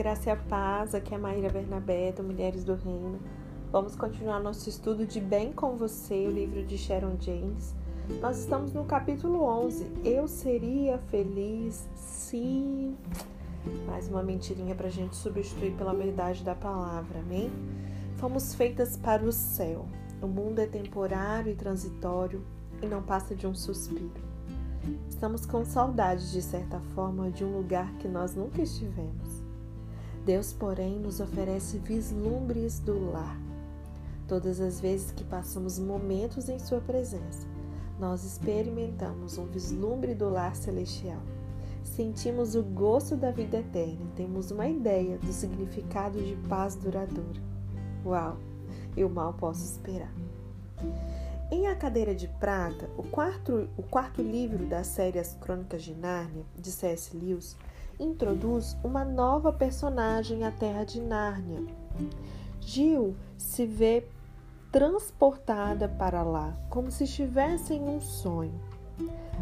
graça e a paz. Aqui é a Maíra Bernabé, do Mulheres do Reino. Vamos continuar nosso estudo de Bem com Você, o livro de Sharon James. Nós estamos no capítulo 11. Eu seria feliz se. Mais uma mentirinha para a gente substituir pela verdade da palavra, amém? Fomos feitas para o céu. O mundo é temporário e transitório e não passa de um suspiro. Estamos com saudade, de certa forma, de um lugar que nós nunca estivemos. Deus, porém, nos oferece vislumbres do lar. Todas as vezes que passamos momentos em Sua presença, nós experimentamos um vislumbre do lar celestial. Sentimos o gosto da vida eterna temos uma ideia do significado de paz duradoura. Uau! Eu mal posso esperar. Em A Cadeira de Prata, o quarto, o quarto livro da série As Crônicas de Nárnia, de C.S. Lewis, introduz uma nova personagem à Terra de Nárnia. Jill se vê transportada para lá, como se estivesse em um sonho.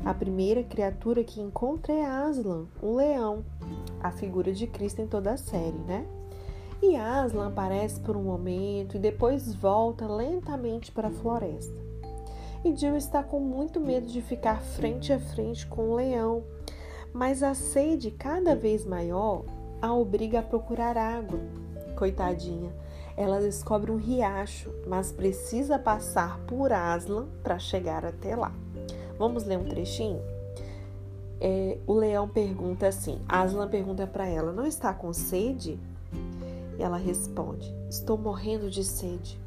A primeira criatura que encontra é Aslan, o leão, a figura de Cristo em toda a série, né? E Aslan aparece por um momento e depois volta lentamente para a floresta e Jill está com muito medo de ficar frente a frente com o leão, mas a sede cada vez maior a obriga a procurar água. Coitadinha, ela descobre um riacho, mas precisa passar por Aslan para chegar até lá. Vamos ler um trechinho? É, o leão pergunta assim: Aslan pergunta para ela, não está com sede? E ela responde: Estou morrendo de sede.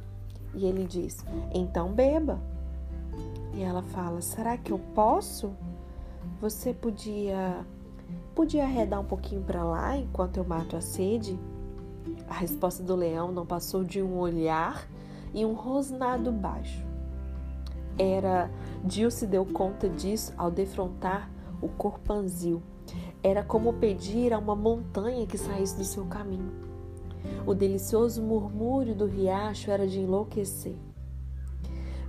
E ele diz: Então beba. E ela fala: Será que eu posso? Você podia podia arredar um pouquinho para lá enquanto eu mato a sede? A resposta do leão não passou de um olhar e um rosnado baixo. Era Jill se deu conta disso ao defrontar o corpanzil. Era como pedir a uma montanha que saísse do seu caminho. O delicioso murmúrio do riacho era de enlouquecer.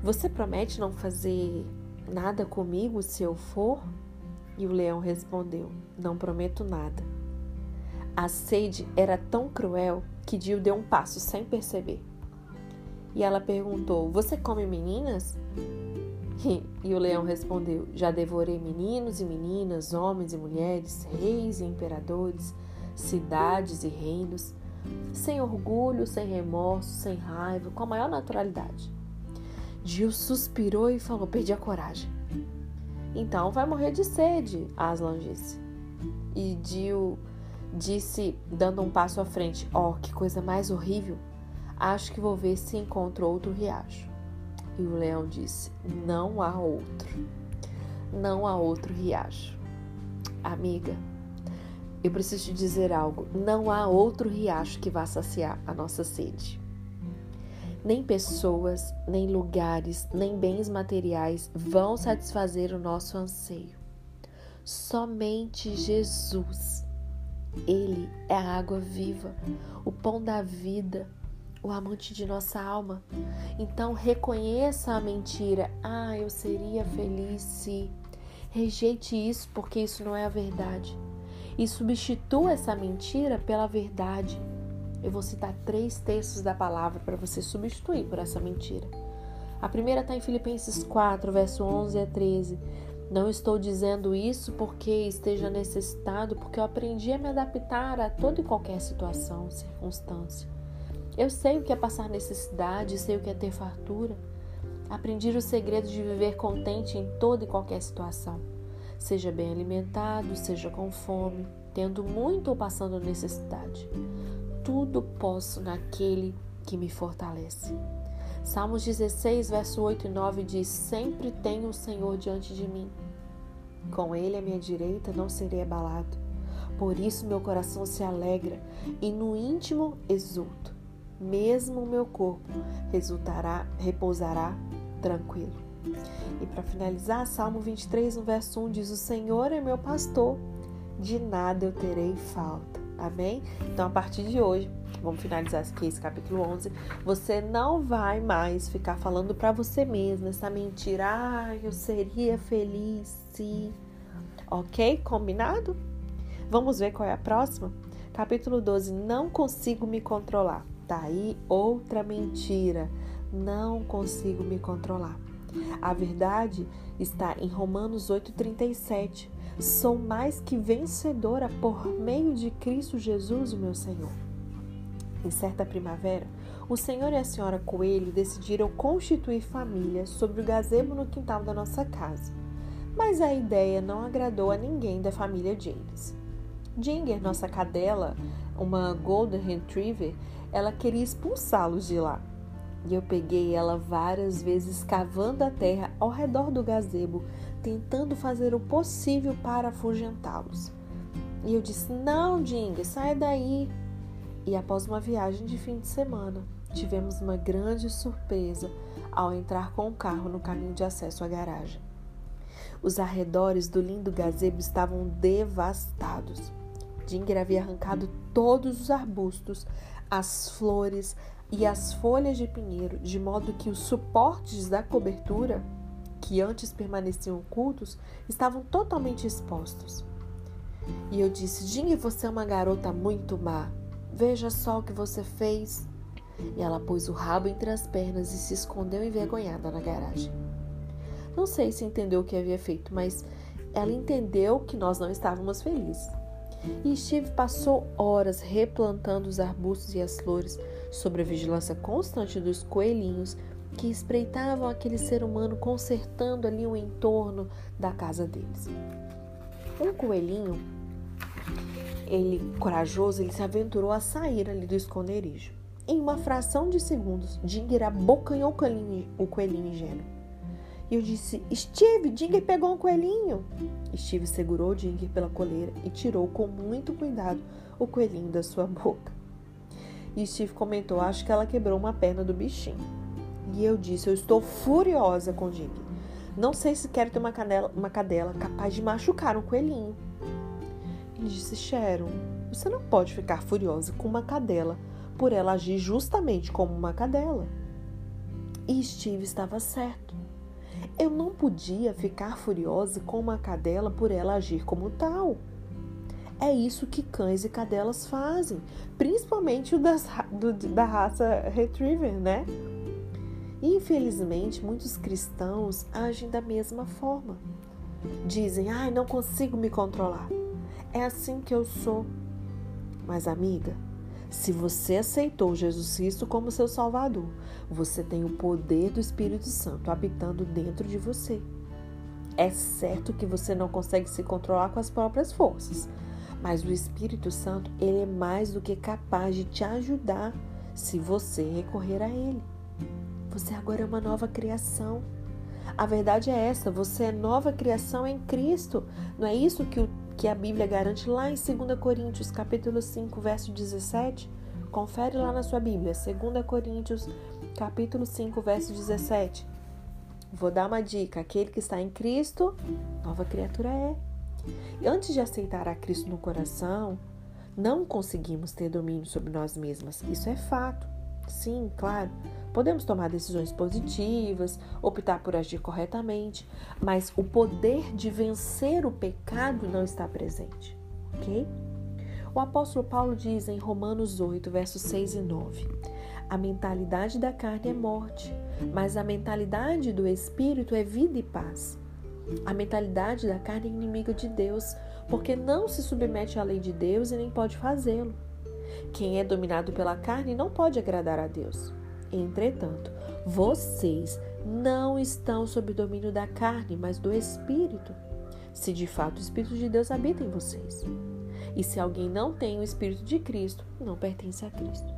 Você promete não fazer nada comigo se eu for? E o leão respondeu: Não prometo nada. A sede era tão cruel que Dio deu um passo sem perceber. E ela perguntou: Você come meninas? E o leão respondeu: Já devorei meninos e meninas, homens e mulheres, reis e imperadores, cidades e reinos, sem orgulho, sem remorso, sem raiva, com a maior naturalidade. Gil suspirou e falou: Perdi a coragem. Então vai morrer de sede, Aslan disse. E Gil disse, dando um passo à frente: Oh, que coisa mais horrível! Acho que vou ver se encontro outro riacho. E o leão disse: Não há outro. Não há outro riacho. Amiga, eu preciso te dizer algo: não há outro riacho que vá saciar a nossa sede. Nem pessoas, nem lugares, nem bens materiais vão satisfazer o nosso anseio. Somente Jesus. Ele é a água viva, o pão da vida, o amante de nossa alma. Então reconheça a mentira. Ah, eu seria feliz se. Rejeite isso porque isso não é a verdade. E substitua essa mentira pela verdade. Eu vou citar três textos da palavra para você substituir por essa mentira. A primeira está em Filipenses 4, verso 11 a 13. Não estou dizendo isso porque esteja necessitado, porque eu aprendi a me adaptar a toda e qualquer situação, circunstância. Eu sei o que é passar necessidade, sei o que é ter fartura. Aprendi o segredo de viver contente em toda e qualquer situação. Seja bem alimentado, seja com fome, tendo muito ou passando necessidade tudo posso naquele que me fortalece. Salmos 16, verso 8 e 9 diz: Sempre tenho o Senhor diante de mim. Com ele à minha direita não serei abalado. Por isso meu coração se alegra e no íntimo exulto. Mesmo o meu corpo resultará, repousará tranquilo. E para finalizar, Salmo 23, no verso 1 diz: O Senhor é meu pastor, de nada eu terei falta. Amém? Então, a partir de hoje, vamos finalizar aqui esse capítulo 11. Você não vai mais ficar falando para você mesmo essa mentira. Ah, eu seria feliz se. Ok? Combinado? Vamos ver qual é a próxima? Capítulo 12: Não consigo me controlar. Tá aí outra mentira. Não consigo me controlar. A verdade está em Romanos 8,37. Sou mais que vencedora por meio de Cristo Jesus, o meu Senhor. Em certa primavera, o senhor e a senhora Coelho decidiram constituir família sobre o gazebo no quintal da nossa casa. Mas a ideia não agradou a ninguém da família James. Ginger, nossa cadela, uma Golden Retriever, ela queria expulsá-los de lá. E eu peguei ela várias vezes cavando a terra ao redor do gazebo, tentando fazer o possível para afugentá-los. E eu disse: Não, Ginger, saia daí. E após uma viagem de fim de semana, tivemos uma grande surpresa ao entrar com o carro no caminho de acesso à garagem. Os arredores do lindo gazebo estavam devastados. Dinger havia arrancado todos os arbustos, as flores e as folhas de pinheiro, de modo que os suportes da cobertura, que antes permaneciam ocultos, estavam totalmente expostos. E eu disse: Dinger, você é uma garota muito má. Veja só o que você fez. E ela pôs o rabo entre as pernas e se escondeu envergonhada na garagem. Não sei se entendeu o que havia feito, mas ela entendeu que nós não estávamos felizes. E Steve passou horas replantando os arbustos e as flores, sob a vigilância constante dos coelhinhos que espreitavam aquele ser humano consertando ali o entorno da casa deles. Um coelhinho ele, corajoso, ele se aventurou a sair ali do esconderijo. Em uma fração de segundos, Dinger abocanhou o coelhinho, ingênuo. E eu disse: Steve, Dinger pegou um coelhinho. Steve segurou Dinger pela coleira e tirou com muito cuidado o coelhinho da sua boca. E Steve comentou: Acho que ela quebrou uma perna do bichinho. E eu disse: Eu estou furiosa com Dinger. Não sei se quero ter uma, canela, uma cadela capaz de machucar um coelhinho. Ele disse: Sharon, você não pode ficar furiosa com uma cadela por ela agir justamente como uma cadela. E Steve estava certo. Eu não podia ficar furiosa com uma cadela por ela agir como tal. É isso que cães e cadelas fazem, principalmente o das, do, da raça Retriever, né? Infelizmente, muitos cristãos agem da mesma forma. Dizem, ai, não consigo me controlar. É assim que eu sou. Mas, amiga, se você aceitou Jesus Cristo como seu Salvador, você tem o poder do Espírito Santo habitando dentro de você. É certo que você não consegue se controlar com as próprias forças, mas o Espírito Santo, ele é mais do que capaz de te ajudar se você recorrer a ele. Você agora é uma nova criação. A verdade é essa, você é nova criação em Cristo. Não é isso que o que a Bíblia garante lá em 2 Coríntios, capítulo 5, verso 17. Confere lá na sua Bíblia, 2 Coríntios, capítulo 5, verso 17. Vou dar uma dica: aquele que está em Cristo, nova criatura é. E antes de aceitar a Cristo no coração, não conseguimos ter domínio sobre nós mesmas. Isso é fato. Sim, claro. Podemos tomar decisões positivas, optar por agir corretamente, mas o poder de vencer o pecado não está presente, ok? O apóstolo Paulo diz em Romanos 8, versos 6 e 9: A mentalidade da carne é morte, mas a mentalidade do espírito é vida e paz. A mentalidade da carne é inimiga de Deus, porque não se submete à lei de Deus e nem pode fazê-lo. Quem é dominado pela carne não pode agradar a Deus. Entretanto, vocês não estão sob domínio da carne, mas do Espírito, se de fato o Espírito de Deus habita em vocês. E se alguém não tem o Espírito de Cristo, não pertence a Cristo.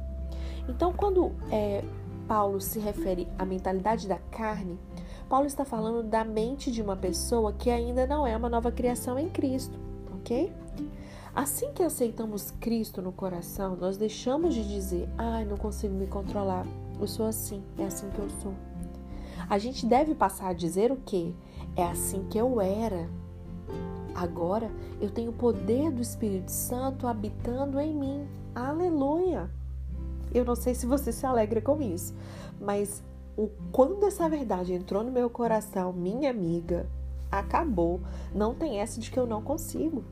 Então, quando é, Paulo se refere à mentalidade da carne, Paulo está falando da mente de uma pessoa que ainda não é uma nova criação em Cristo, ok? Assim que aceitamos Cristo no coração, nós deixamos de dizer, ai, não consigo me controlar, eu sou assim, é assim que eu sou. A gente deve passar a dizer o que? É assim que eu era. Agora eu tenho o poder do Espírito Santo habitando em mim. Aleluia! Eu não sei se você se alegra com isso, mas o, quando essa verdade entrou no meu coração, minha amiga, acabou. Não tem essa de que eu não consigo.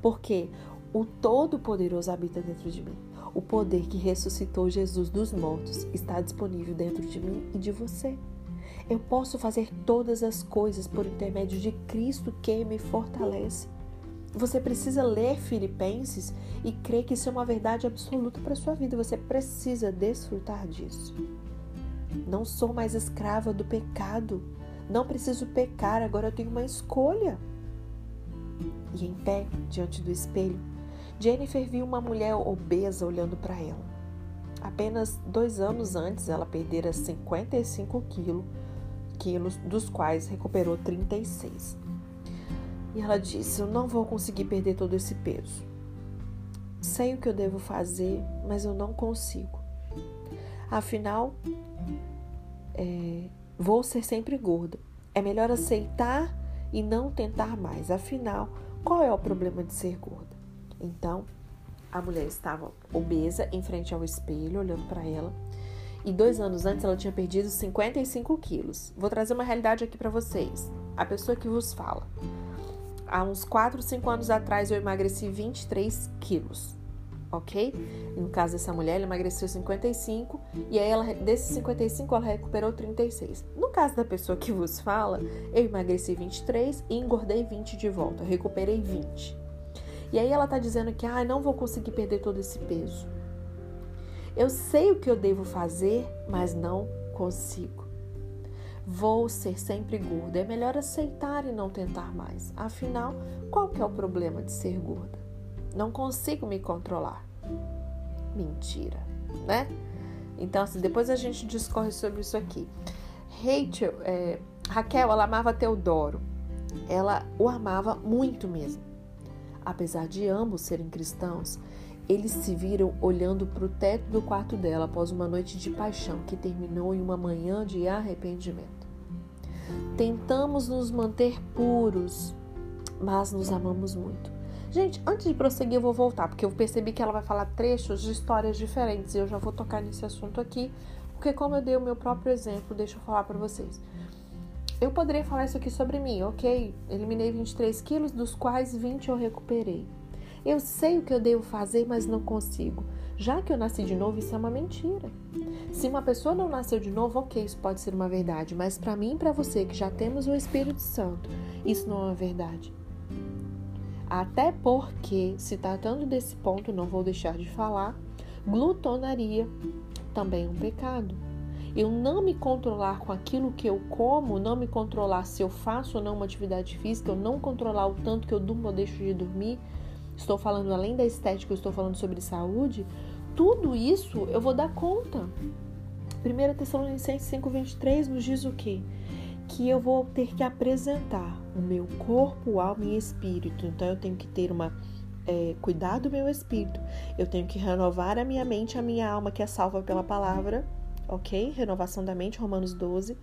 Porque O Todo-Poderoso habita dentro de mim. O poder que ressuscitou Jesus dos mortos está disponível dentro de mim e de você. Eu posso fazer todas as coisas por intermédio de Cristo que me fortalece. Você precisa ler Filipenses e crer que isso é uma verdade absoluta para sua vida. Você precisa desfrutar disso. Não sou mais escrava do pecado. Não preciso pecar, agora eu tenho uma escolha. E em pé, diante do espelho, Jennifer viu uma mulher obesa olhando para ela. Apenas dois anos antes, ela perdera 55 quilos, quilos, dos quais recuperou 36. E ela disse: Eu não vou conseguir perder todo esse peso. Sei o que eu devo fazer, mas eu não consigo. Afinal, é, vou ser sempre gorda. É melhor aceitar e não tentar mais. Afinal, qual é o problema de ser gorda? Então, a mulher estava obesa em frente ao espelho, olhando para ela. E dois anos antes ela tinha perdido 55 quilos. Vou trazer uma realidade aqui para vocês. A pessoa que vos fala há uns 4, 5 anos atrás eu emagreci 23 quilos, ok? No caso dessa mulher, ela emagreceu 55 e aí ela, desses 55 ela recuperou 36. No caso da pessoa que vos fala, eu emagreci 23 e engordei 20 de volta, recuperei 20. E aí ela tá dizendo que ah, não vou conseguir perder todo esse peso. Eu sei o que eu devo fazer, mas não consigo. Vou ser sempre gorda. É melhor aceitar e não tentar mais. Afinal, qual que é o problema de ser gorda? Não consigo me controlar. Mentira, né? Então, assim, depois a gente discorre sobre isso aqui. Rachel, é, Raquel, ela amava Teodoro. Ela o amava muito mesmo. Apesar de ambos serem cristãos, eles se viram olhando para o teto do quarto dela após uma noite de paixão que terminou em uma manhã de arrependimento. Tentamos nos manter puros, mas nos amamos muito. Gente, antes de prosseguir, eu vou voltar, porque eu percebi que ela vai falar trechos de histórias diferentes e eu já vou tocar nesse assunto aqui, porque, como eu dei o meu próprio exemplo, deixa eu falar para vocês. Eu poderia falar isso aqui sobre mim, ok? Eliminei 23 quilos, dos quais 20 eu recuperei. Eu sei o que eu devo fazer, mas não consigo. Já que eu nasci de novo, isso é uma mentira. Se uma pessoa não nasceu de novo, ok, isso pode ser uma verdade, mas para mim e para você que já temos o Espírito Santo, isso não é uma verdade. Até porque, se tratando desse ponto, não vou deixar de falar, glutonaria também é um pecado. Eu não me controlar com aquilo que eu como, não me controlar se eu faço ou não uma atividade física, eu não controlar o tanto que eu durmo ou deixo de dormir, estou falando além da estética, eu estou falando sobre saúde, tudo isso eu vou dar conta. 1 Tessalonicenses 5,23 nos diz o quê? Que eu vou ter que apresentar o meu corpo, alma e espírito. Então eu tenho que ter uma é, cuidar do meu espírito. Eu tenho que renovar a minha mente, a minha alma, que é salva pela palavra, ok? Renovação da mente, Romanos 12.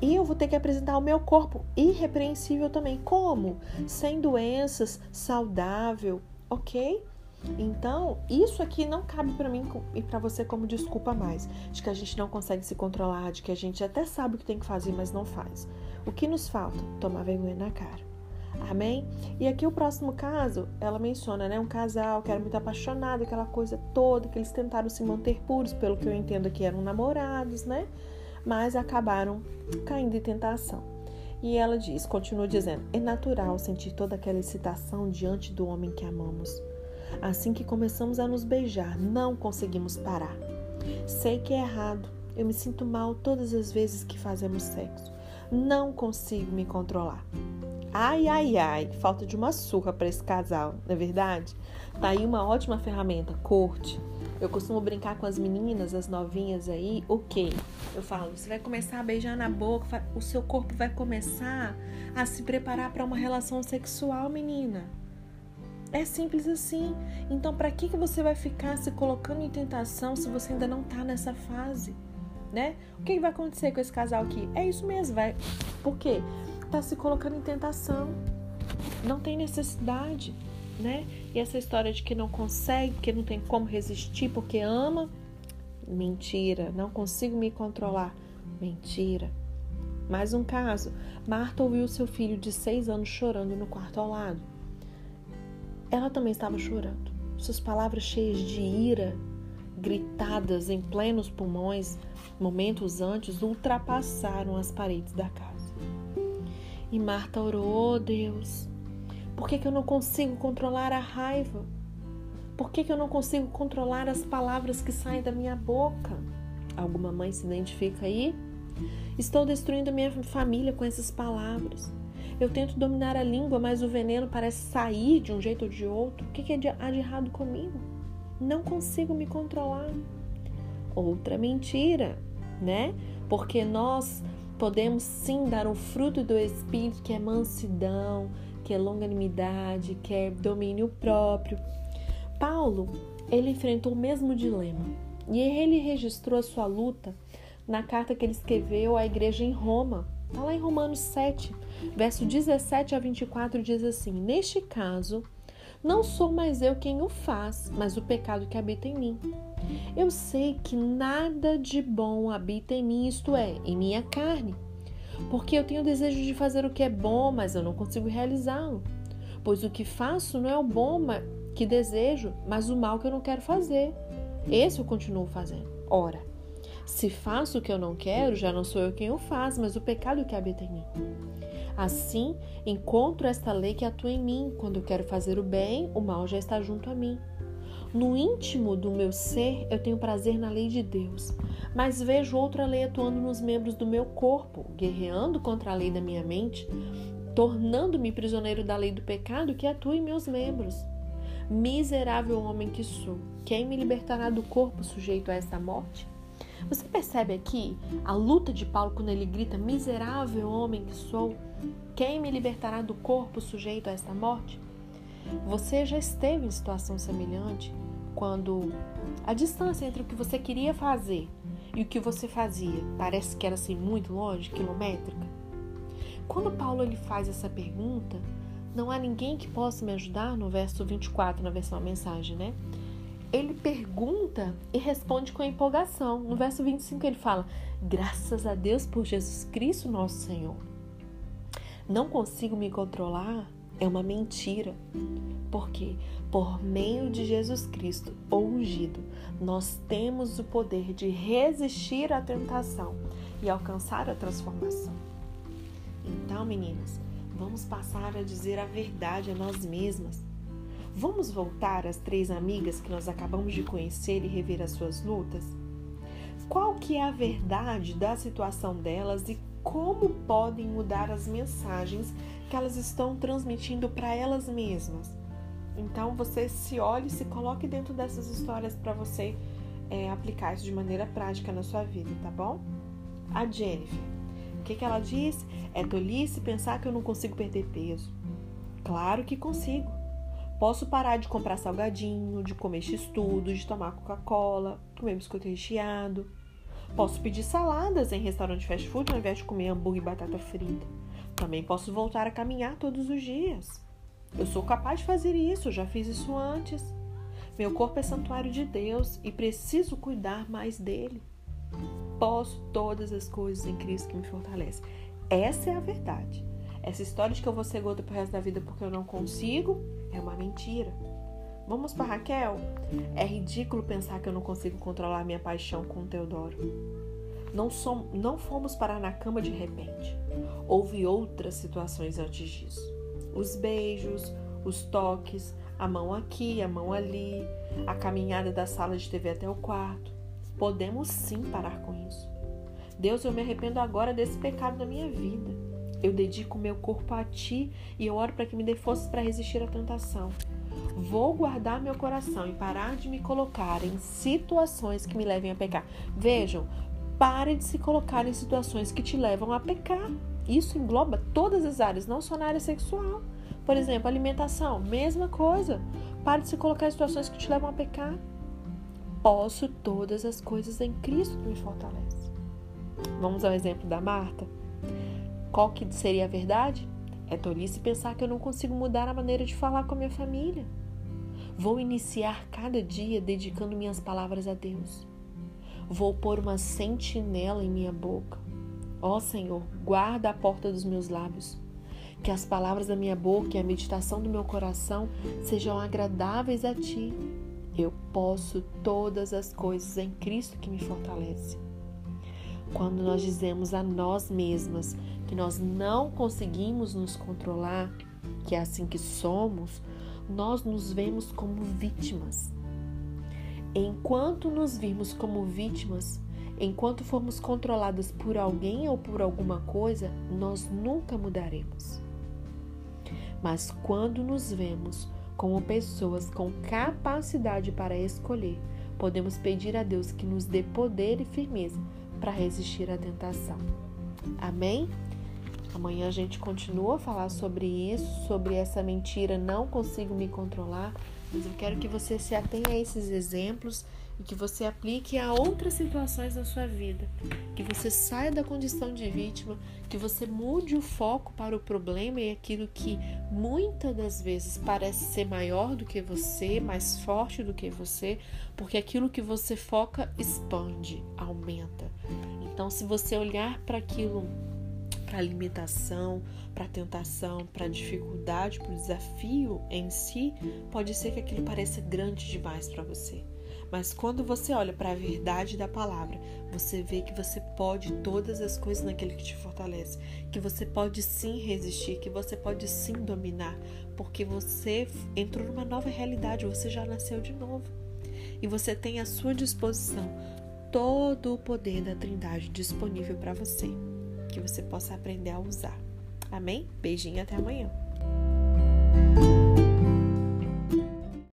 E eu vou ter que apresentar o meu corpo irrepreensível também. Como? Sem doenças, saudável, ok? Então, isso aqui não cabe para mim e para você como desculpa mais, de que a gente não consegue se controlar, de que a gente até sabe o que tem que fazer, mas não faz. O que nos falta? Tomar vergonha na cara. Amém? E aqui o próximo caso, ela menciona, né, um casal que era muito apaixonado, aquela coisa toda, que eles tentaram se manter puros, pelo que eu entendo que eram namorados, né? Mas acabaram caindo em tentação. E ela diz, continua dizendo: "É natural sentir toda aquela excitação diante do homem que amamos." Assim que começamos a nos beijar, não conseguimos parar. Sei que é errado. Eu me sinto mal todas as vezes que fazemos sexo. Não consigo me controlar. Ai, ai, ai, falta de uma surra para esse casal, não é verdade? Tá aí uma ótima ferramenta, corte. Eu costumo brincar com as meninas, as novinhas aí, o quê? Eu falo, você vai começar a beijar na boca, o seu corpo vai começar a se preparar para uma relação sexual, menina. É simples assim. Então, para que, que você vai ficar se colocando em tentação se você ainda não está nessa fase? Né? O que, que vai acontecer com esse casal aqui? É isso mesmo, vai. Por quê? Tá se colocando em tentação. Não tem necessidade, né? E essa história de que não consegue, que não tem como resistir porque ama, mentira. Não consigo me controlar, mentira. Mais um caso. Marta ouviu seu filho de seis anos chorando no quarto ao lado. ela também estava chorando. Suas palavras cheias de ira, gritadas em plenos pulmões, momentos antes, ultrapassaram as paredes da casa. E Marta orou: oh, Deus, por que, que eu não consigo controlar a raiva? Por que, que eu não consigo controlar as palavras que saem da minha boca? Alguma mãe se identifica aí? Estou destruindo minha família com essas palavras. Eu tento dominar a língua, mas o veneno parece sair de um jeito ou de outro. O que, que há de errado comigo? Não consigo me controlar. Outra mentira, né? Porque nós podemos sim dar o fruto do Espírito, que é mansidão, que é longanimidade, que é domínio próprio. Paulo, ele enfrentou o mesmo dilema e ele registrou a sua luta na carta que ele escreveu à igreja em Roma. Está lá em Romanos 7, verso 17 a 24, diz assim: Neste caso, não sou mais eu quem o faz, mas o pecado que habita em mim. Eu sei que nada de bom habita em mim, isto é, em minha carne porque eu tenho desejo de fazer o que é bom, mas eu não consigo realizá-lo. Pois o que faço não é o bom que desejo, mas o mal que eu não quero fazer. Esse eu continuo fazendo. Ora, se faço o que eu não quero, já não sou eu quem o faz, mas o pecado que habita em mim. Assim, encontro esta lei que atua em mim. Quando eu quero fazer o bem, o mal já está junto a mim. No íntimo do meu ser, eu tenho prazer na lei de Deus, mas vejo outra lei atuando nos membros do meu corpo, guerreando contra a lei da minha mente, tornando-me prisioneiro da lei do pecado que atua em meus membros. Miserável homem que sou, quem me libertará do corpo sujeito a esta morte? Você percebe aqui a luta de Paulo quando ele grita: Miserável homem que sou, quem me libertará do corpo sujeito a esta morte? Você já esteve em situação semelhante quando a distância entre o que você queria fazer e o que você fazia parece que era assim muito longe, quilométrica? Quando Paulo ele faz essa pergunta, não há ninguém que possa me ajudar no verso 24, na versão mensagem, né? Ele pergunta e responde com empolgação. No verso 25 ele fala: Graças a Deus por Jesus Cristo, nosso Senhor. Não consigo me controlar é uma mentira. Porque por meio de Jesus Cristo, ungido, nós temos o poder de resistir à tentação e alcançar a transformação. Então, meninas, vamos passar a dizer a verdade a nós mesmas. Vamos voltar às três amigas que nós acabamos de conhecer e rever as suas lutas? Qual que é a verdade da situação delas e como podem mudar as mensagens que elas estão transmitindo para elas mesmas. Então você se olhe, se coloque dentro dessas histórias para você é, aplicar isso de maneira prática na sua vida, tá bom? A Jennifer, o que, que ela diz? É tolice pensar que eu não consigo perder peso. Claro que consigo. Posso parar de comprar salgadinho, de comer x-tudo, de tomar Coca-Cola, comer biscoito recheado. Posso pedir saladas em restaurante fast food ao invés de comer hambúrguer e batata frita. Também posso voltar a caminhar todos os dias. Eu sou capaz de fazer isso, já fiz isso antes. Meu corpo é santuário de Deus e preciso cuidar mais dele. Posso todas as coisas em Cristo que me fortalece. Essa é a verdade. Essa história de que eu vou ser gorda pro resto da vida porque eu não consigo é uma mentira. Vamos para Raquel? É ridículo pensar que eu não consigo controlar minha paixão com Teodoro. Não, som, não fomos parar na cama de repente. Houve outras situações antes disso. Os beijos, os toques, a mão aqui, a mão ali, a caminhada da sala de TV até o quarto. Podemos sim parar com isso. Deus, eu me arrependo agora desse pecado na minha vida. Eu dedico meu corpo a ti e eu oro para que me dê forças para resistir à tentação. Vou guardar meu coração e parar de me colocar em situações que me levem a pecar. Vejam, Pare de se colocar em situações que te levam a pecar. Isso engloba todas as áreas, não só na área sexual. Por exemplo, alimentação, mesma coisa. Pare de se colocar em situações que te levam a pecar. Posso todas as coisas em Cristo que me fortalece. Vamos ao exemplo da Marta. Qual que seria a verdade? É tolice pensar que eu não consigo mudar a maneira de falar com a minha família. Vou iniciar cada dia dedicando minhas palavras a Deus. Vou pôr uma sentinela em minha boca. Ó Senhor, guarda a porta dos meus lábios. Que as palavras da minha boca e a meditação do meu coração sejam agradáveis a ti. Eu posso todas as coisas em Cristo que me fortalece. Quando nós dizemos a nós mesmas que nós não conseguimos nos controlar, que é assim que somos, nós nos vemos como vítimas. Enquanto nos virmos como vítimas, enquanto formos controladas por alguém ou por alguma coisa, nós nunca mudaremos. Mas quando nos vemos como pessoas com capacidade para escolher, podemos pedir a Deus que nos dê poder e firmeza para resistir à tentação. Amém? Amanhã a gente continua a falar sobre isso, sobre essa mentira, não consigo me controlar, mas eu quero que você se atenha a esses exemplos e que você aplique a outras situações na sua vida. Que você saia da condição de vítima, que você mude o foco para o problema e aquilo que muitas das vezes parece ser maior do que você, mais forte do que você, porque aquilo que você foca expande, aumenta. Então, se você olhar para aquilo para a limitação, para a tentação, para a dificuldade, para o desafio em si, pode ser que aquilo pareça grande demais para você. Mas quando você olha para a verdade da palavra, você vê que você pode todas as coisas naquele que te fortalece, que você pode sim resistir, que você pode sim dominar, porque você entrou numa nova realidade, você já nasceu de novo. E você tem à sua disposição todo o poder da Trindade disponível para você que você possa aprender a usar. Amém? Beijinho até amanhã.